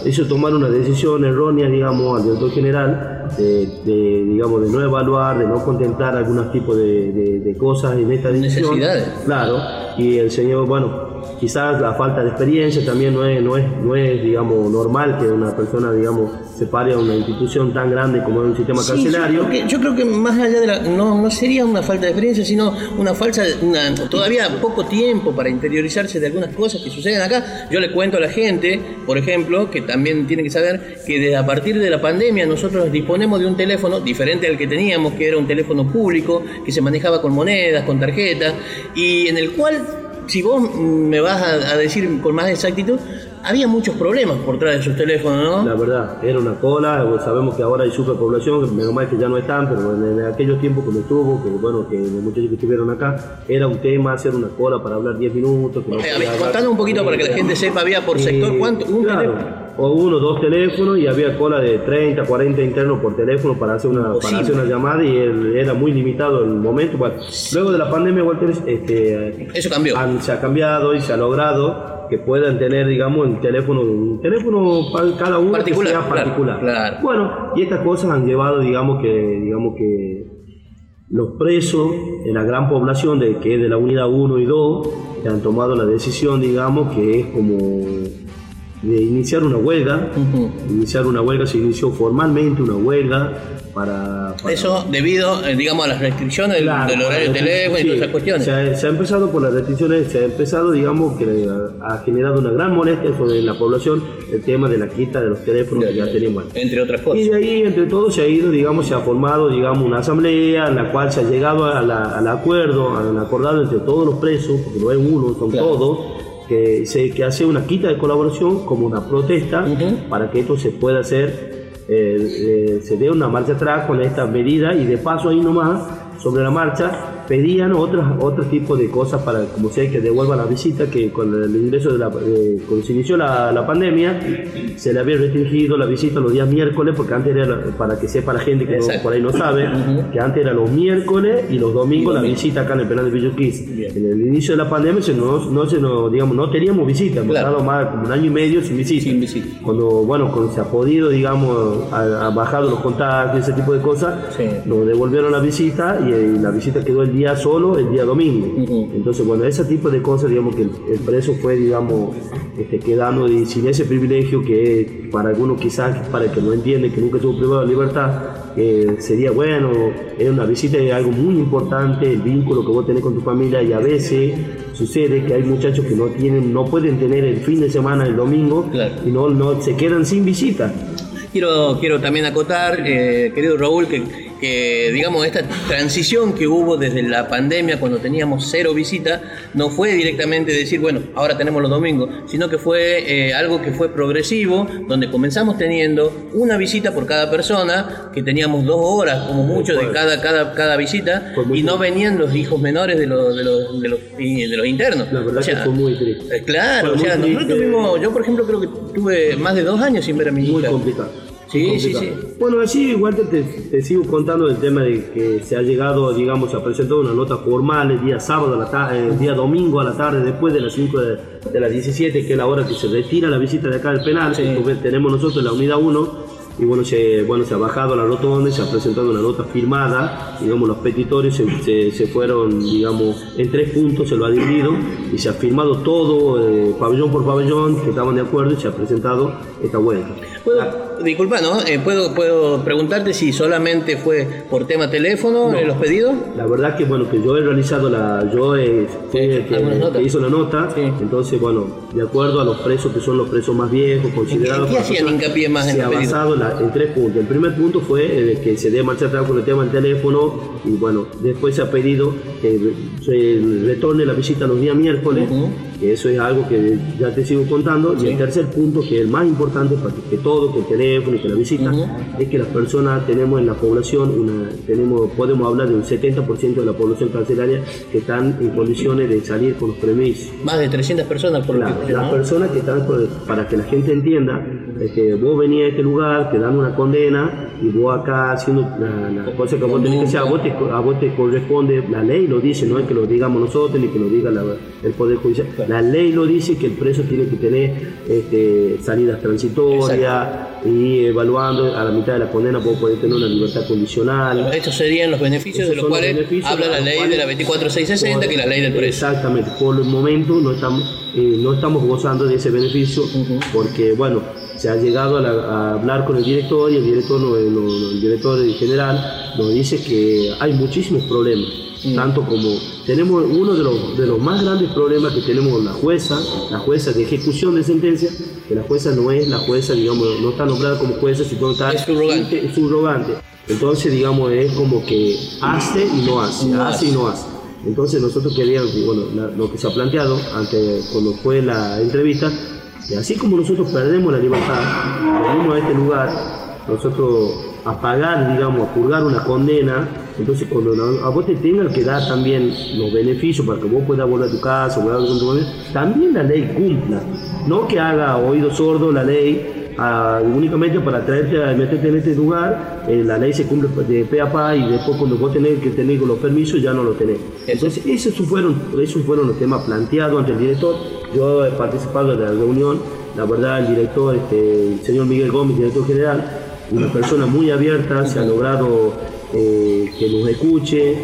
hizo tomar una decisión errónea, digamos, al director general, de, de, digamos, de no evaluar, de no contemplar algunos tipos de, de- de cosas en esta decisión. Necesidades. Claro, y el señor, bueno, quizás la falta de experiencia también no es, no es, no es digamos, normal que una persona, digamos, se pare a una institución tan grande como es un sistema Sí, carcelario. yo, creo que, yo creo que más allá de la. No, no sería una falta de experiencia, sino una falsa. Una, todavía poco tiempo para interiorizarse de algunas cosas que suceden acá. Yo le cuento a la gente, por ejemplo, que también tiene que saber que desde a partir de la pandemia nosotros disponemos de un teléfono diferente al que teníamos, que era un teléfono público, que se manejaba con monedas, con tarjetas, y en el cual. Si vos me vas a, a decir con más exactitud, había muchos problemas por detrás de esos teléfonos, ¿no? La verdad, era una cola, sabemos que ahora hay superpoblación, que menos mal que ya no están, pero en, en aquellos tiempos cuando estuvo, que bueno, que los muchachos que estuvieron acá, era un tema hacer una cola para hablar 10 minutos. Que no Eh, hablar- un poquito para que la gente sepa, había por sector cuánto, un claro, teléfono. O uno, dos teléfonos y había cola de 30, 40 internos por teléfono para hacer una, para hacer una llamada y el- era muy limitado el momento. Bueno, luego de la pandemia, Walter, este, Eso cambió. han- se ha cambiado y se ha logrado que puedan tener, digamos, el teléfono, un teléfono para cada uno Particular, que sea particular. claro. Bueno, y estas cosas han llevado, digamos que, digamos que los presos en la gran población de que es de la unidad 1 y 2 que han tomado la decisión, digamos, que es como de iniciar una huelga, iniciar una huelga, se inició formalmente una huelga para... para- Eso debido, eh, digamos, a las restricciones Claro, del horario de sí, teléfono y todas esas cuestiones. Se ha, se ha empezado por las restricciones, se ha empezado, digamos, que ha, ha generado una gran molestia sobre la población el tema de la quita de los teléfonos que ya teníamos. Entre otras cosas. Y de ahí, entre todos, se ha ido, digamos, se ha formado, digamos, una asamblea en la cual se ha llegado a la- al acuerdo, al acordado entre todos los presos, porque no es uno, son Claro. todos, que, se, que hace una quita de colaboración como una protesta para que esto se pueda hacer, eh, eh, se dé una marcha atrás con esta medida y de paso ahí nomás, sobre la marcha, pedían otros otro tipo de cosas para, como sea, que devuelvan la visita, que con el ingreso de la, eh, cuando se inició la, la pandemia, se le había restringido la visita los días miércoles, porque antes era, para que sepa la gente que no- por ahí no sabe, que antes era los miércoles y los domingos la visita acá en el penal de Villurquiz. En el inicio de la pandemia se nos, no, se nos, digamos, no teníamos visita, hemos Claro. estado más como un año y medio sin visita. Sin visita. Cuando, bueno, cuando se ha podido, digamos, ha, bajado los contagios, ese tipo de cosas, Sí. nos devolvieron la visita y, eh, la visita quedó el día solo, el día domingo. Ujú. Entonces, bueno, ese tipo de cosas, digamos, que el, el preso fue, digamos, este, quedando de- sin ese privilegio que para algunos quizás, para el que no entiende, que nunca estuvo privado de libertad, eh, sería bueno, es una visita es algo muy importante, el vínculo que vos tenés con tu familia y a veces sucede que hay muchachos que no tienen, no pueden tener el fin de semana, el domingo, Claro. y no, no se quedan sin visita. Quiero, quiero también acotar, eh, querido Raúl, que que, digamos, esta transición que hubo desde la pandemia, cuando teníamos cero visita, no fue directamente decir, bueno, ahora tenemos los domingos, sino que fue eh, algo que fue progresivo, donde comenzamos teniendo una visita por cada persona, que teníamos dos horas como mucho de cada, cada, cada visita, y no venían los hijos menores de los, de los, de los, de los internos. La verdad O sea, que fue muy triste. eh, Claro, Fue o sea, muy nosotros tuvimos, yo por ejemplo creo que tuve más de dos años sin ver a mi Muy hija. complicado. Sí, sí, sí. Bueno, así igual te, te, sigo contando del tema de que se ha llegado, digamos, a presentar una nota formal el día sábado, a la ta- eh, el día domingo a la tarde, después de las 5 de, de las 17, que es la hora que se retira la visita de acá del penal. Porque tenemos nosotros la unidad 1 y bueno se, bueno, se ha bajado la rotonda se ha presentado una nota firmada, digamos, los petitorios se, se- se fueron, digamos, en tres puntos, se lo ha dividido y se ha firmado todo, eh, pabellón por pabellón, que estaban de acuerdo y se ha presentado esta vuelta. ¿Puedo, disculpa, ¿no? Eh, ¿puedo, ¿Puedo preguntarte si solamente fue por tema teléfono eh, los pedidos? La verdad que bueno que yo he realizado la, yo eh, fui el que, hizo la nota, entonces bueno, de acuerdo a los presos que son los presos más viejos, considerados. ¿En qué hacían hincapié más en Se ha basado en, la- en tres puntos. El primer punto fue eh, que se dé marcha atrás con el tema del teléfono y bueno, después se ha pedido que se retorne la visita los días miércoles, que eso es algo que ya te sigo contando. Y el tercer punto, que es el más importante para que, todo, que el teléfono y que la visita, es que las personas tenemos en la población, una, tenemos, podemos hablar de un 70% de la población carcelaria que están en condiciones de salir con los permisos. Más de 300 personas por lo La- que escuché, las ¿no? personas que están, por- para que la gente entienda, es que vos venís a este lugar, te dan una condena y vos acá haciendo la, la cosa que vos tenés que hacer, a vos, te, a vos te corresponde, la ley lo dice, no es que lo digamos nosotros ni que lo diga la- el Poder Judicial, la ley lo dice que el preso tiene que tener este, salidas transitorias y evaluando a la mitad de la condena vos podés tener una libertad condicional. Estos serían los beneficios Esos de los cuales habla la ley de la 24660, que es la ley del preso. Exactamente, por el momento no estamos, eh, no estamos gozando de ese beneficio porque, bueno, se ha llegado a, la- a hablar con el director y el director, no- no- no, el director general nos dice que hay muchísimos problemas, tanto como tenemos uno de los, de los más grandes problemas que tenemos la jueza, la jueza de ejecución de sentencia, que la jueza no es la jueza, digamos, no está nombrada como jueza, sino está Es subrogante. es subrogante. Entonces, digamos, es como que hace y no hace, No hace y no hace. Entonces nosotros queríamos, bueno, la- lo que se ha planteado ante, cuando fue la entrevista, que así como nosotros perdemos la libertad, venimos a este lugar, nosotros a pagar, digamos, a purgar una condena, entonces cuando a vos te tengan que dar también los beneficios para que vos puedas volver a tu casa, volver con tu familia, también la ley cumpla, no que haga oído sordo la ley ah, únicamente para traerte a meterte en este lugar, eh, la ley se cumple de pe a pa y después cuando vos tenés que tener los permisos ya no lo tenés. Entonces esos fueron, esos fueron los temas planteados ante el director. Yo he participado de la reunión, la verdad el director, este, el señor Miguel Gómez, director general, una persona muy abierta, se ha logrado eh, que nos escuche,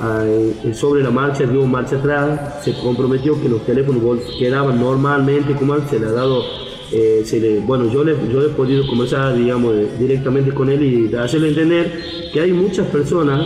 ah, eh, sobre la marcha dio marcha atrás, se comprometió que los teléfonos quedaban normalmente, como se le ha dado, eh, se le- bueno, yo, le, yo he podido conversar, digamos, de- directamente con él y hacerle entender que hay muchas personas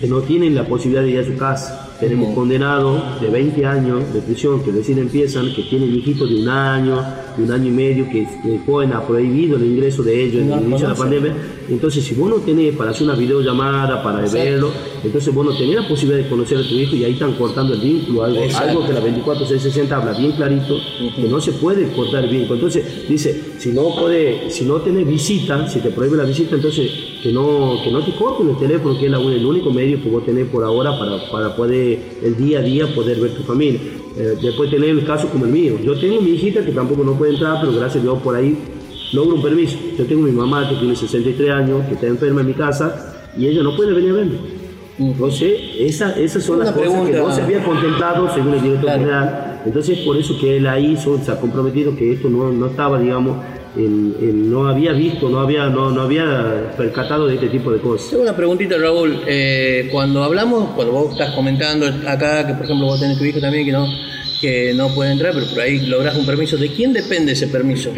que no tienen la posibilidad de ir a su casa. Tenemos condenados de 20 años de prisión que recién empiezan, que tienen hijitos de un año, de un año y medio, que que pueden ha prohibido el ingreso de ellos en No el inicio de la pandemia. Entonces, si vos no tenés para hacer una videollamada, para Exacto. verlo, entonces vos no tenés la posibilidad de conocer a tu hijo y ahí están cortando el vínculo, algo, Exacto. algo que la 24660 habla bien clarito, que no se puede cortar el vínculo. Entonces, dice, si no puede, si no tenés visita, si te prohíbe la visita, entonces que no, que no te corten el teléfono, que es la- el único medio que vos tenés por ahora para, para poder el día a día poder ver tu familia. Eh, después tener el caso como el mío. Yo tengo mi hijita que tampoco no puede entrar, pero gracias a Dios por ahí logro un permiso. Yo tengo mi mamá que tiene 63 años, que está enferma en mi casa y ella no puede venir a verme. Entonces, esa- esas son Una las cosas que no se había contemplado según el director Claro. general. Entonces, por eso que él ahí se ha comprometido que esto no, no estaba, digamos, él, él no había visto, no había, no, no había percatado de este tipo de cosas. Tengo una preguntita, Raúl. Eh, cuando hablamos, cuando vos estás comentando acá, que por ejemplo vos tenés tu hijo también que no, que no puede entrar, pero por ahí lográs un permiso, ¿de quién depende ese permiso?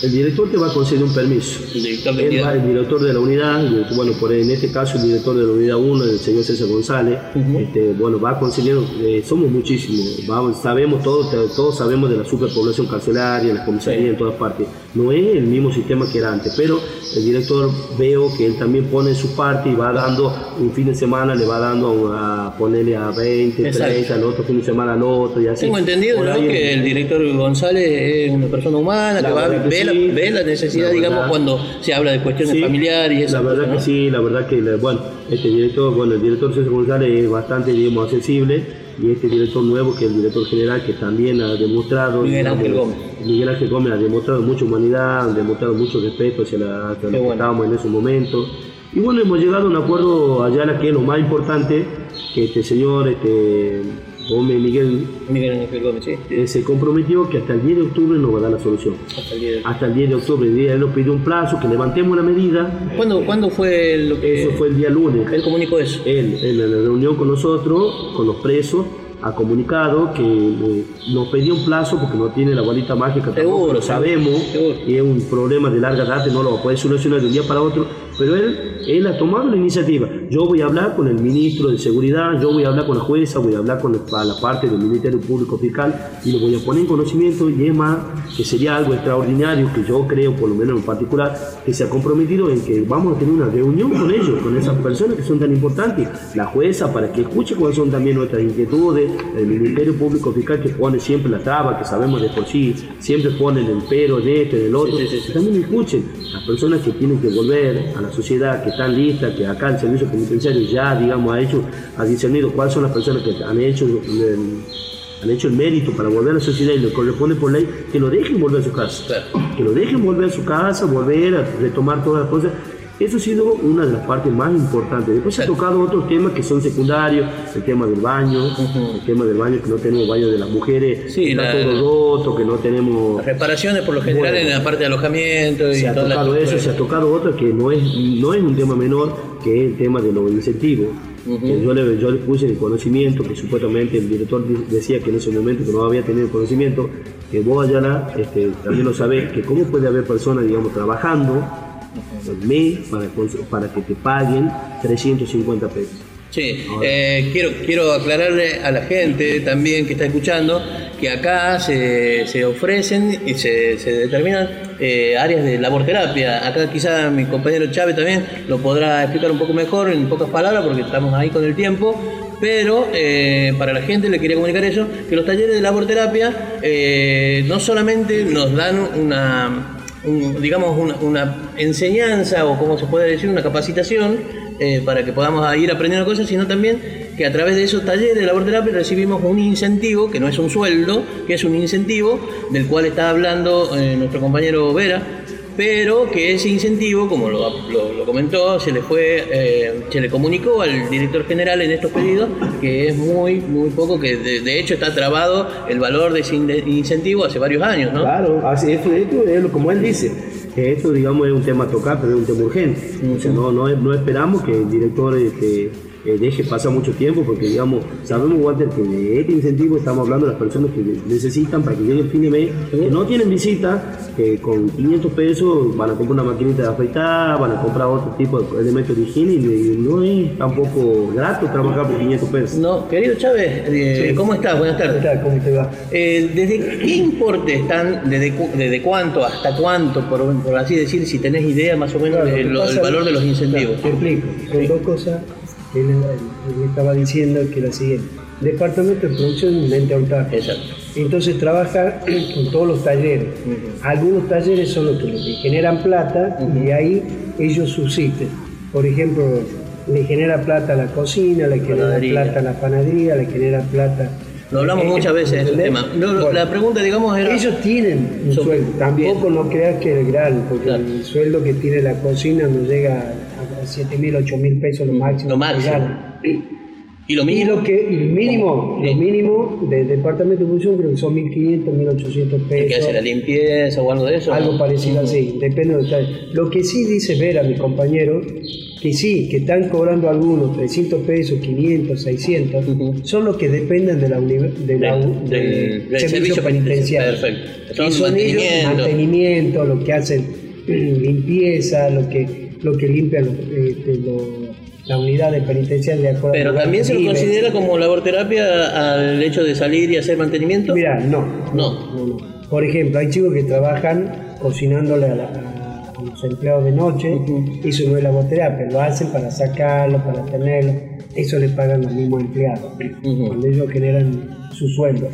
El director te va a conceder un permiso. El director de Él va- el director de la unidad, bueno, por, en este caso el director de la unidad 1, el señor César González, este, bueno, va a conceder, eh, somos muchísimos, vamos, sabemos todos, todos sabemos de la superpoblación carcelaria, en las comisarías, en todas partes. No es el mismo sistema que era antes, pero el director veo que él también pone su parte y va dando, un fin de semana le va dando a ponerle a 20, Exacto. 30, al otro fin de semana al otro y así. Tengo entendido ¿no? que el director González es una persona humana, La que va, que ve, la, sí. ve la necesidad, La digamos, cuando se habla de cuestiones Sí, familiares y esas La verdad que ¿no? sí, la verdad que, bueno, este director, bueno, el director César González es bastante, digamos, accesible y este director nuevo, que es el director general, que también ha demostrado... Miguel Ángel Gómez. Miguel Ángel Gómez ha demostrado mucha humanidad, ha demostrado mucho respeto hacia, la, hacia lo que estábamos en ese momento. Y bueno, hemos llegado a un acuerdo allá, la que es lo más importante, que este señor, este Gómez Miguel, Miguel Gómez, sí. eh, se comprometió que hasta el 10 de octubre nos va a dar la solución. Hasta el día de- Hasta el 10 de octubre, el día él nos pidió un plazo, que levantemos la medida, ¿Cuándo, ¿Cuándo fue lo que eso fue el día lunes. él comunicó eso? Él, en la reunión con nosotros, con los presos, ha comunicado que eh, nos pedía un plazo porque no tiene la bolita mágica, tampoco Seguro, lo sabemos, seguro. y es un problema de larga data, no lo puede solucionar de un día para otro, pero él, él ha tomado la iniciativa. Yo voy a hablar con el ministro de Seguridad, yo voy a hablar con la jueza, voy a hablar con la, la parte del Ministerio Público Fiscal y lo voy a poner en conocimiento y es más, que sería algo extraordinario que yo creo, por lo menos en particular, que se ha comprometido en que vamos a tener una reunión con ellos, con esas personas que son tan importantes, la jueza para que escuche cuáles son también nuestras inquietudes, el Ministerio Público Fiscal que pone siempre la traba, que sabemos de por sí, siempre ponen el pero de este, otro, sí, sí, sí. que también escuchen las personas que tienen que volver a la sociedad, que están listas, que acá el servicio penitenciario ya, digamos, ha hecho, ha discernido cuáles son las personas que han hecho el- han hecho el mérito para volver a la sociedad y le corresponde por ley, que lo dejen volver a su casa. Claro. Que lo dejen volver a su casa, volver a retomar todas las cosas. Eso ha sido una de las partes más importantes. Después se ha tocado otros temas que son secundarios, el tema del baño, el tema del baño, que no tenemos baño de las mujeres, Sí, está la- todo roto, que no tenemos... Las reparaciones por lo general Bueno. en la parte de alojamiento y Se ha toda la tocado eso, se ha tocado otro que no es, no es un tema menor, que es el tema de los incentivos. Que yo, le, yo le puse el conocimiento, que supuestamente el director di- decía que en ese momento que no había tenido conocimiento, que vos allá este, también lo sabés, que cómo puede haber personas, digamos, trabajando mes para, que te paguen 350 pesos. Sí, eh, quiero, quiero aclararle a la gente también que está escuchando que acá se, se ofrecen y se, se determinan eh, áreas de laborterapia. Acá quizá mi compañero Chávez también lo podrá explicar un poco mejor en pocas palabras porque estamos ahí con el tiempo. Pero eh, para la gente le quería comunicar eso, que los talleres de laborterapia eh, no solamente nos dan una, digamos, una, enseñanza o como se puede decir, una capacitación eh, para que podamos ir aprendiendo cosas, sino también que a través de esos talleres de laborterapia recibimos un incentivo, que no es un sueldo, que es un incentivo, del cual está hablando eh, nuestro compañero Vera, pero que ese incentivo, como lo, lo- lo comentó, se le fue, eh, se le comunicó al director general en estos pedidos que es muy, muy poco, que de, de hecho está trabado el valor de ese in- incentivo hace varios años, ¿no? Claro, así, es lo- como él dice, que esto digamos es un tema a tocar, pero es un tema urgente. O sea, no, no, no esperamos que el director este, eh, deje pasar mucho tiempo, porque digamos, sabemos Walter que de este incentivo estamos hablando de las personas que necesitan para que llegue el fin de mes, que no tienen visita, que con 500 pesos van a comprar una maquinita de afeitar, van a comprar otro tipo de elementos de higiene y no es tampoco grato trabajar por 500 pesos. No, querido Chávez, eh, ¿cómo estás? Buenas tardes. ¿Cómo te va? Eh, ¿Desde qué importe están, desde, cu- desde cuánto hasta cuánto, por, por así decir, si tenés idea más o menos del pasa- valor de los incentivos? Te explico. Son dos cosas él, estaba diciendo que la siguiente. Departamento de producción es un ente autarco. Exacto. Entonces trabaja con todos los talleres. Algunos talleres son los que le generan plata y ahí ellos subsisten. Por ejemplo, le genera plata a la cocina, le genera plata a la panadería, le genera plata. Lo hablamos Eh, muchas veces de ese ¿entendés? tema. No, Bueno, la pregunta, digamos, era... ellos tienen un sueldo, tampoco no creas que es grande, porque Claro. el sueldo que tiene la cocina no llega a 7 mil, 8 mil pesos lo máximo. Lo máximo. Y lo Y mismo... lo que, y el mínimo, Sí. lo mínimo del departamento de producción creo que son 1.500, 1.800 que hace pesos. la limpieza o algo de eso. Algo parecido así, depende de talleres. Lo que sí dice Vera, mi compañero, que sí, que están cobrando algunos 300 pesos, 500, 600, son los que dependen de la, de la- Del- del del- del servicio penitenciario. Perfecto. Y Son son ellos mantenimiento. mantenimiento, lo que hacen limpieza, lo que, lo que limpian los, este, los- la unidad de penitenciaria de acuerdo Pero también se lo considera como laborterapia al hecho de salir y hacer mantenimiento. Mira, no, No. no, no. Por ejemplo, hay chicos que trabajan cocinándole a, la- a- los empleados de noche, eso no es laboterapia, lo hacen para sacarlo, para tenerlo, eso le pagan los mismos empleados, cuando ellos generan su sueldo.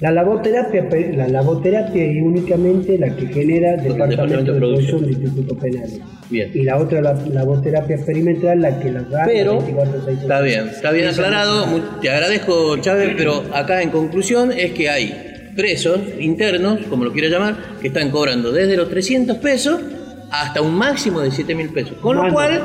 La laboterapia, pe- la laboterapia es únicamente la que genera el Departamento Departamento de Producción del Instituto Penal. Bien. Y la otra, la laboterapia experimental, la que la da Pero 24/6. está bien, está bien aclarado. Te agradezco, Chávez, pero acá en conclusión es que hay presos internos, como lo quiera llamar, que están cobrando desde los 300 pesos hasta un máximo de 7 mil pesos. Con lo cual,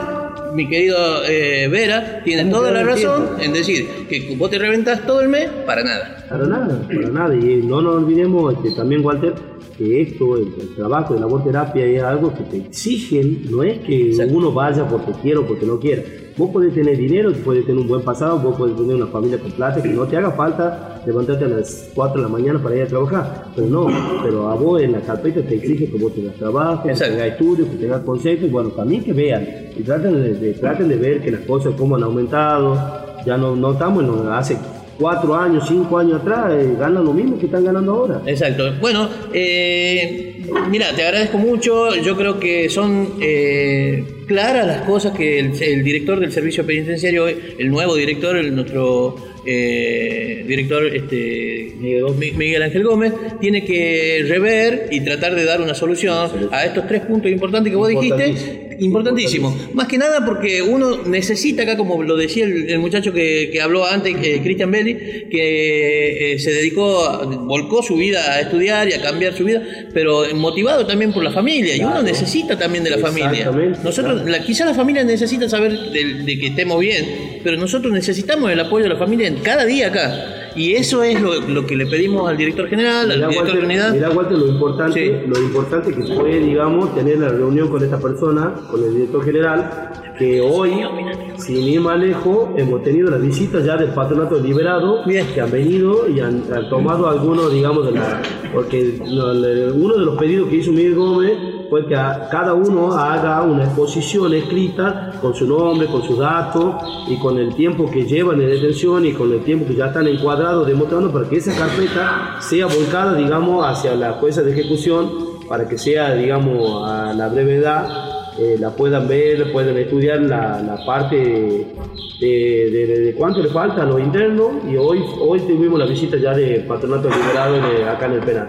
mi querido eh, Vera tiene toda la razón en decir que vos te reventás todo el mes para nada. Para nada, para nada. Y no nos olvidemos este, también, Walter, que esto, el, el trabajo de labor terapia es algo que te exigen, no es que Exacto. uno vaya porque quiera o porque no quiera. Vos podés tener dinero, podés tener un buen pasado, vos podés tener una familia con plata, que no te haga falta levantarte a las 4 de la mañana para ir a trabajar. Pero no, pero a vos en la carpeta te exige que vos tengas trabajo, que tengas estudios, que tengas conceptos, y bueno, también que vean, y traten de, de- traten de ver que las cosas como han aumentado, ya no, no estamos en hace 4 años, 5 años atrás, eh, ganan lo mismo que están ganando ahora. Exacto. Bueno, eh, mira, te agradezco mucho. Yo creo que son eh, claras las cosas que el, el director del servicio penitenciario, el nuevo director, el, nuestro eh, director este, Mi- Miguel Ángel Gómez, tiene que rever y tratar de dar una solución a estos tres puntos importantes que vos dijiste. Importantísimo. Más que nada porque uno necesita acá, como lo decía el, el muchacho que, que habló antes, que Cristian Belli, que eh, se dedicó, a- volcó su vida a estudiar y a cambiar su vida, pero motivado también por la familia. Y uno necesita también de la familia. Nosotros, claro. la, quizá la familia necesita saber de, de que estemos bien, pero nosotros necesitamos el apoyo de la familia en cada día acá. Y eso es lo, lo que le pedimos al director general, al Mirá, director Walter, de unidad. mirá, Walter, lo importante, Sí. lo importante que fue, digamos, tener la reunión con esta persona, con el director general, que hoy, sin ir más lejos, hemos tenido la visita ya del patronato liberado, Bien. que han venido y han, han tomado algunos, digamos, de la, porque uno de los pedidos que hizo Miguel Gómez fue que cada uno haga una exposición escrita con su nombre, con sus datos y con el tiempo que llevan de detención y con el tiempo que ya están encuadrados, demostrando para que esa carpeta sea volcada, digamos, hacia la jueza de ejecución, para que sea, digamos, a la brevedad, eh, la puedan ver, puedan estudiar la, parte de cuánto le falta a los internos y hoy, hoy tuvimos la visita ya de patronato liberado de- acá en el penal.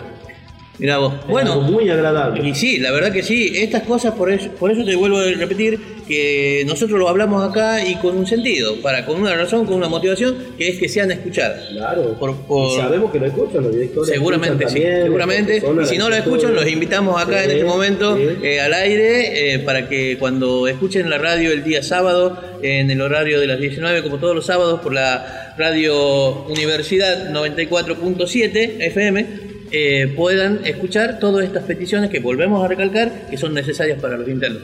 Mirá vos. Bueno, muy agradable. Y sí, la verdad que sí, estas cosas, por eso, por eso te vuelvo a repetir, que nosotros lo hablamos acá y con un sentido, para con una razón, con una motivación, que es que sean escuchadas. Claro. Por- por- Y sabemos que lo escuchan los directores. Seguramente escuchan sí, también, seguramente. Y si no lo escuchan, los invitamos acá en este momento sí. eh, al aire eh, para que cuando escuchen la radio el día sábado, en el horario de las 19, como todos los sábados, por la radio Universidad 94.7 FM, eh, puedan escuchar todas estas peticiones que volvemos a recalcar que son necesarias para los internos.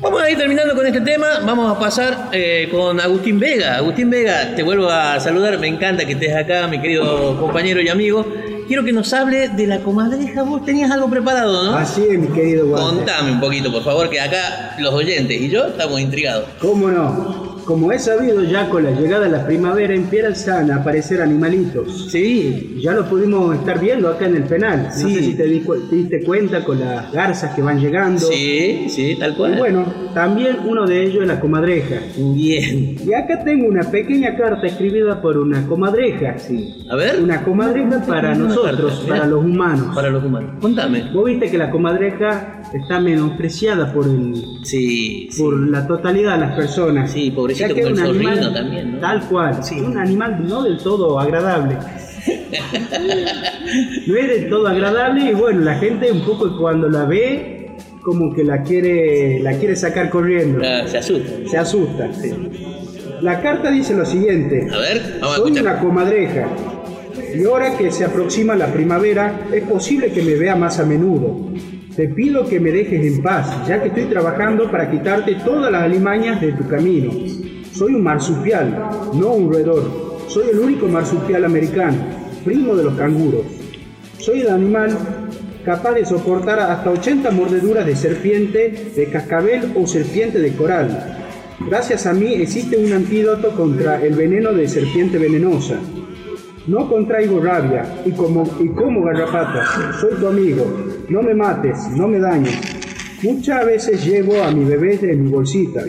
Vamos a ir terminando con este tema, vamos a pasar eh, con Agustín Vega. Agustín Vega, te vuelvo a saludar, me encanta que estés acá, mi querido compañero y amigo. Quiero que nos hable de la comadreja, vos tenías algo preparado, ¿no? Así es, mi querido Walter. Contame un poquito, por favor, que acá los oyentes y yo estamos intrigados. ¿Cómo no? Como es sabido, ya con la llegada de la primavera empiezan a aparecer animalitos. Sí, Ya lo pudimos estar viendo acá en el penal. No Sí. sé si te, di cu- te diste cuenta con las garzas que van llegando. sí, sí, tal Y cual. bueno, también uno de ellos es la comadreja. Bien. Y acá tengo una pequeña carta escribida por una comadreja. Sí. A ver. Una comadreja para nosotros, carta, para los humanos. Para los humanos. Contame. Vos viste que la comadreja está menospreciada por el, Sí, sí. por la totalidad de las personas. Sí, pobrecito, Ya que como es un animal también, ¿no? Tal cual, Sí. un animal no del todo agradable. no es del todo agradable y bueno, la gente un poco cuando la ve como que la quiere, la quiere sacar corriendo. Ah, se asusta. Se asusta. La carta dice lo siguiente. A ver, vamos a Soy escuchar. una comadreja. Y ahora que se aproxima la primavera, es posible que me vea más a menudo. Te pido que me dejes en paz, ya que estoy trabajando para quitarte todas las alimañas de tu camino. Soy un marsupial, no un roedor. Soy el único marsupial americano, primo de los canguros. Soy el animal capaz de soportar hasta 80 mordeduras de serpiente, de cascabel o serpiente de coral. Gracias a mí existe un antídoto contra el veneno de serpiente venenosa. No contraigo rabia y como, y como garrapatas. Soy tu amigo. No me mates, no me dañes. Muchas veces llevo a mi bebé en mi bolsita,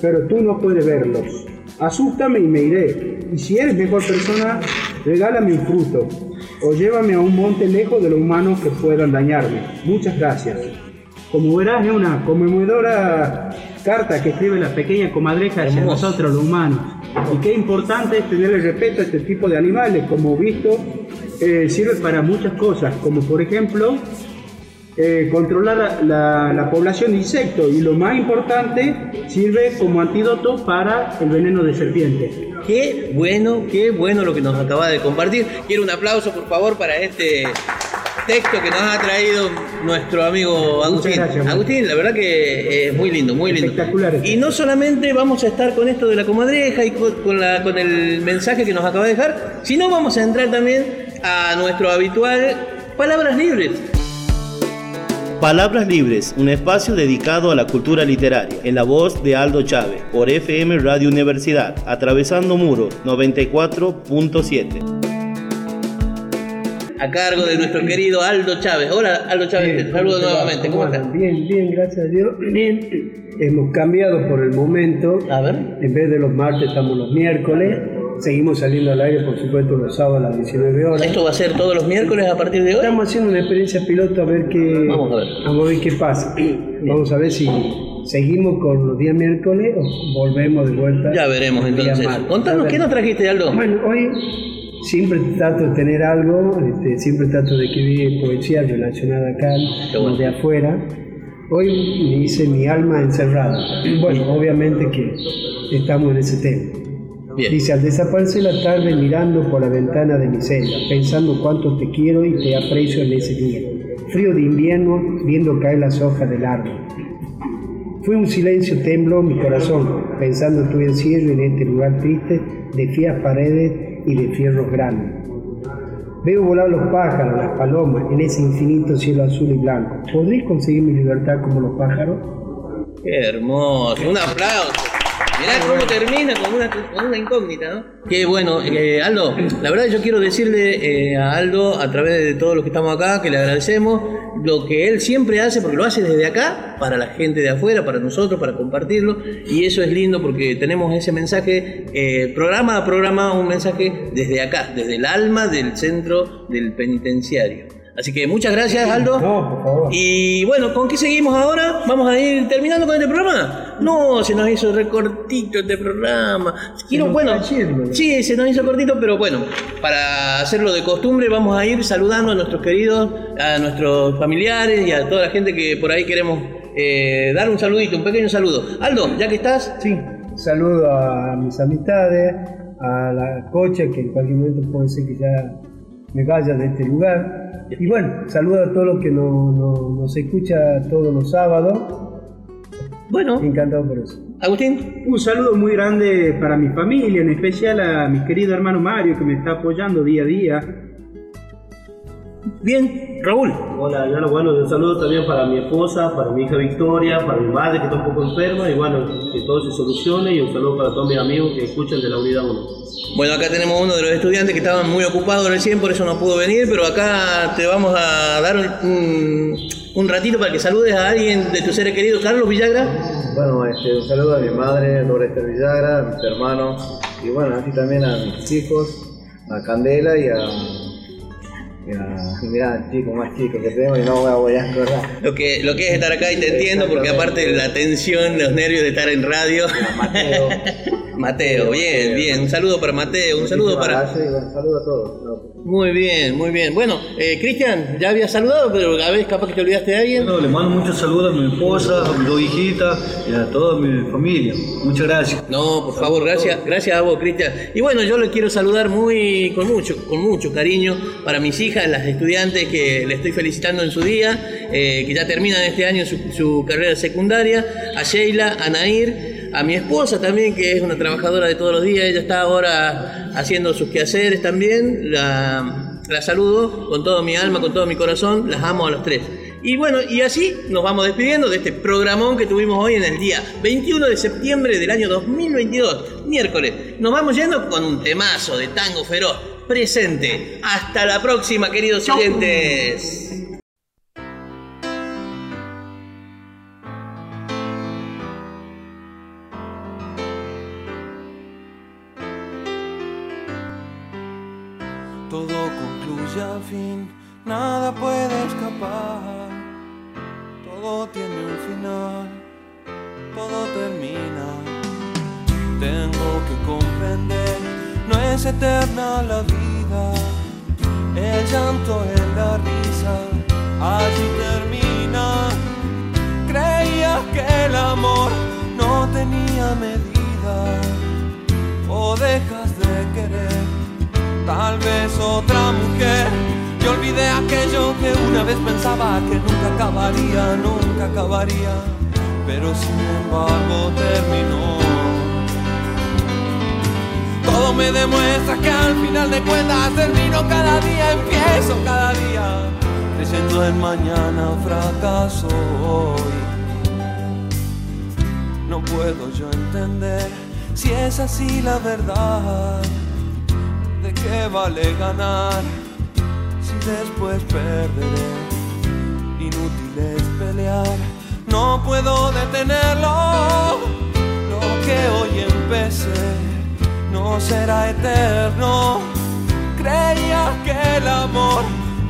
pero tú no puedes verlos. Asústame y me iré. Y si eres mejor persona, regálame un fruto o llévame a un monte lejos de los humanos que puedan dañarme. Muchas gracias. Como verás, es una conmovedora carta que escribe la pequeña comadreja hacia nosotros los humanos. Y qué importante es tenerle respeto a este tipo de animales, como visto, eh, sirve para muchas cosas, como por ejemplo eh, controlar la, la población de insectos y lo más importante, sirve como antídoto para el veneno de serpiente. Qué bueno, qué bueno lo que nos acaba de compartir. Quiero un aplauso, por favor, para este texto que nos ha traído nuestro amigo Agustín. gracias, Agustín, la verdad que es muy lindo, muy lindo. Espectacular. Y no solamente vamos a estar con esto de la comadreja y con, con la- con el mensaje que nos acaba de dejar, sino vamos a entrar también a nuestro habitual Palabras Libres. Palabras Libres, un espacio dedicado a la cultura literaria, en la voz de Aldo Chávez, por FM Radio Universidad, atravesando muros 94.7. A cargo de nuestro querido Aldo Chávez. Hola, Aldo Chávez, te saludo nuevamente. ¿Cómo estás? Bien, bien, gracias a Dios. Bien. Hemos cambiado por el momento. A ver. En vez de los martes estamos los miércoles. Seguimos saliendo al aire, por supuesto, los sábados a las 19 horas. ¿Esto va a ser todos los miércoles a partir de hoy? Estamos haciendo una experiencia piloto a ver qué, Vamos a ver. vamos a ver qué pasa. Vamos a ver si seguimos con los días miércoles o volvemos de vuelta. Ya veremos entonces. Contanos. ¿qué nos trajiste, Aldo? Bueno, hoy siempre trato de tener algo, este, siempre trato de escribir poesía relacionada acá, bueno. de afuera. Hoy me hice mi alma encerrada. Bueno, obviamente que estamos en ese tema. Bien. Dice, al desaparecer la tarde mirando por la ventana de mi celda, pensando cuánto te quiero y te aprecio en ese día. Frío de invierno, viendo caer las hojas del árbol. Fue un silencio, tembló mi corazón, pensando en tu encierro en este lugar triste, de frías paredes y de fierros grandes. Veo volar los pájaros, las palomas, en ese infinito cielo azul y blanco. ¿Podréis conseguir mi libertad como los pájaros? Qué hermoso. Un aplauso. Mirá cómo termina con una, con una incógnita, ¿no? Qué bueno. Eh, Aldo, la verdad yo quiero decirle eh, a Aldo, a través de todos los que estamos acá, que le agradecemos lo que él siempre hace, porque lo hace desde acá, para la gente de afuera, para nosotros, para compartirlo. Y eso es lindo porque tenemos ese mensaje, eh, programa a programa, un mensaje desde acá, desde el alma del centro del penitenciario. Así que muchas gracias, Aldo. No, por favor. Y bueno, ¿con qué seguimos ahora? ¿Vamos a ir terminando con este programa? No, se nos hizo recortito este programa. Quiero, bueno, sí, se nos hizo cortito, pero bueno, para hacerlo de costumbre vamos a ir saludando a nuestros queridos, a nuestros familiares y a toda la gente que por ahí queremos eh, dar un saludito, un pequeño saludo. Aldo, ya que estás, Sí, saludo a mis amistades, a la cocha que en cualquier momento puede ser que ya me vaya de este lugar. Y bueno, saludo a todos los que no- no- nos escucha todos los sábados. bueno, Encantado por eso. Agustín, Un saludo muy grande para mi familia, en especial a mi querido hermano Mario que me está apoyando día a día. bien, Raúl. Hola, y bueno, un saludo también para mi esposa, para mi hija Victoria, para mi madre que está un poco enferma y bueno, que todo se solucione y un saludo para todos mis amigos que escuchan de la unidad 1. Bueno, acá tenemos uno de los estudiantes que estaban muy ocupados recién, por eso no pudo venir, pero acá te vamos a dar un, un- un ratito para que saludes a alguien de tus seres queridos. Carlos Villagra. Bueno, este, un saludo a mi madre, Dora Esther Villagra, a mis hermanos, y bueno, así también a mis hijos, a Candela y a. Y a mirá, el chico más chico que tengo y no voy a voy a acordar. Lo que, lo que es estar acá y te entiendo, porque aparte la tensión, los nervios de estar en radio. Mateo. Mateo, bien, bien. Un saludo para Mateo, un saludo para. Un saludo a todos. No, Muy bien, muy bien. Bueno, eh, Cristian, ya había saludado, pero a veces capaz que te olvidaste de alguien. Bueno, le mando muchos saludos a mi esposa, a mis dos hijitas y a toda mi familia. Muchas gracias. No, por favor, gracias, gracias a vos, Cristian. Y bueno, yo le quiero saludar muy con mucho, con mucho cariño para mis hijas, las estudiantes que le estoy felicitando en su día, eh, que ya terminan este año su, su carrera secundaria, a Sheila, a Nair, a mi esposa también, que es una trabajadora de todos los días, ella está ahora haciendo sus quehaceres también, la, la saludo con todo mi alma, con todo mi corazón, las amo a los tres. Y bueno, y así nos vamos despidiendo de este programón que tuvimos hoy en el día 21 de septiembre del año 2022, miércoles. Nos vamos yendo con un temazo de tango feroz presente. Hasta la próxima, queridos oyentes. Nada puede escapar. Todo tiene un final, todo termina. Tengo que comprender, no es eterna la vida. El llanto en la risa, allí termina. Creía que el amor no tenía medida. O dejas de querer tal vez otra mujer. Y olvidé aquello que una vez pensaba que nunca acabaría, nunca acabaría, pero sin embargo terminó. Todo me demuestra que al final de cuentas termino cada día, empiezo cada día, creyendo en mañana fracaso hoy. No puedo yo entender si es así la verdad. ¿De qué vale ganar después perderé? Inútil es pelear, no puedo detenerlo. Lo que hoy empecé no será eterno. Creía que el amor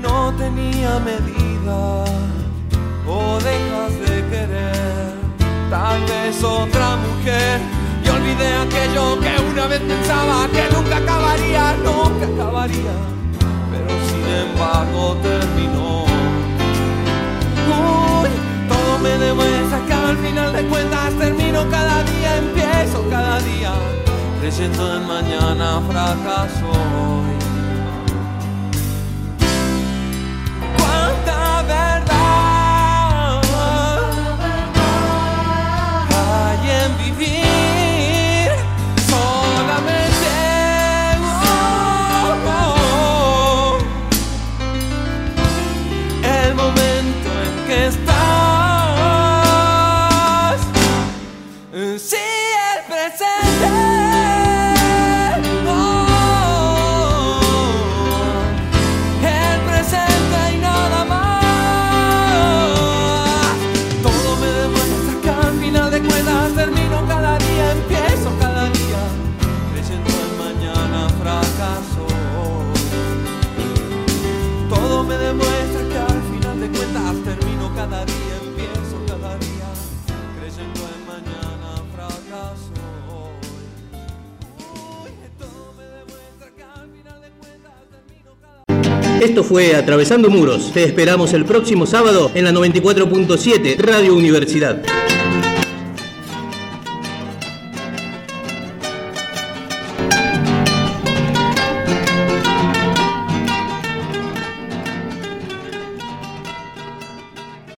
no tenía medida. O dejas de querer, tal vez otra mujer y olvidé aquello que una vez pensaba que nunca acabaría, nunca acabaría, sin embargo terminó. Uy, todo me demuestra que al final de cuentas termino cada día, empiezo cada día, creyendo en mañana fracaso. Esto fue Atravesando Muros. Te esperamos el próximo sábado en la 94.7 Radio Universidad.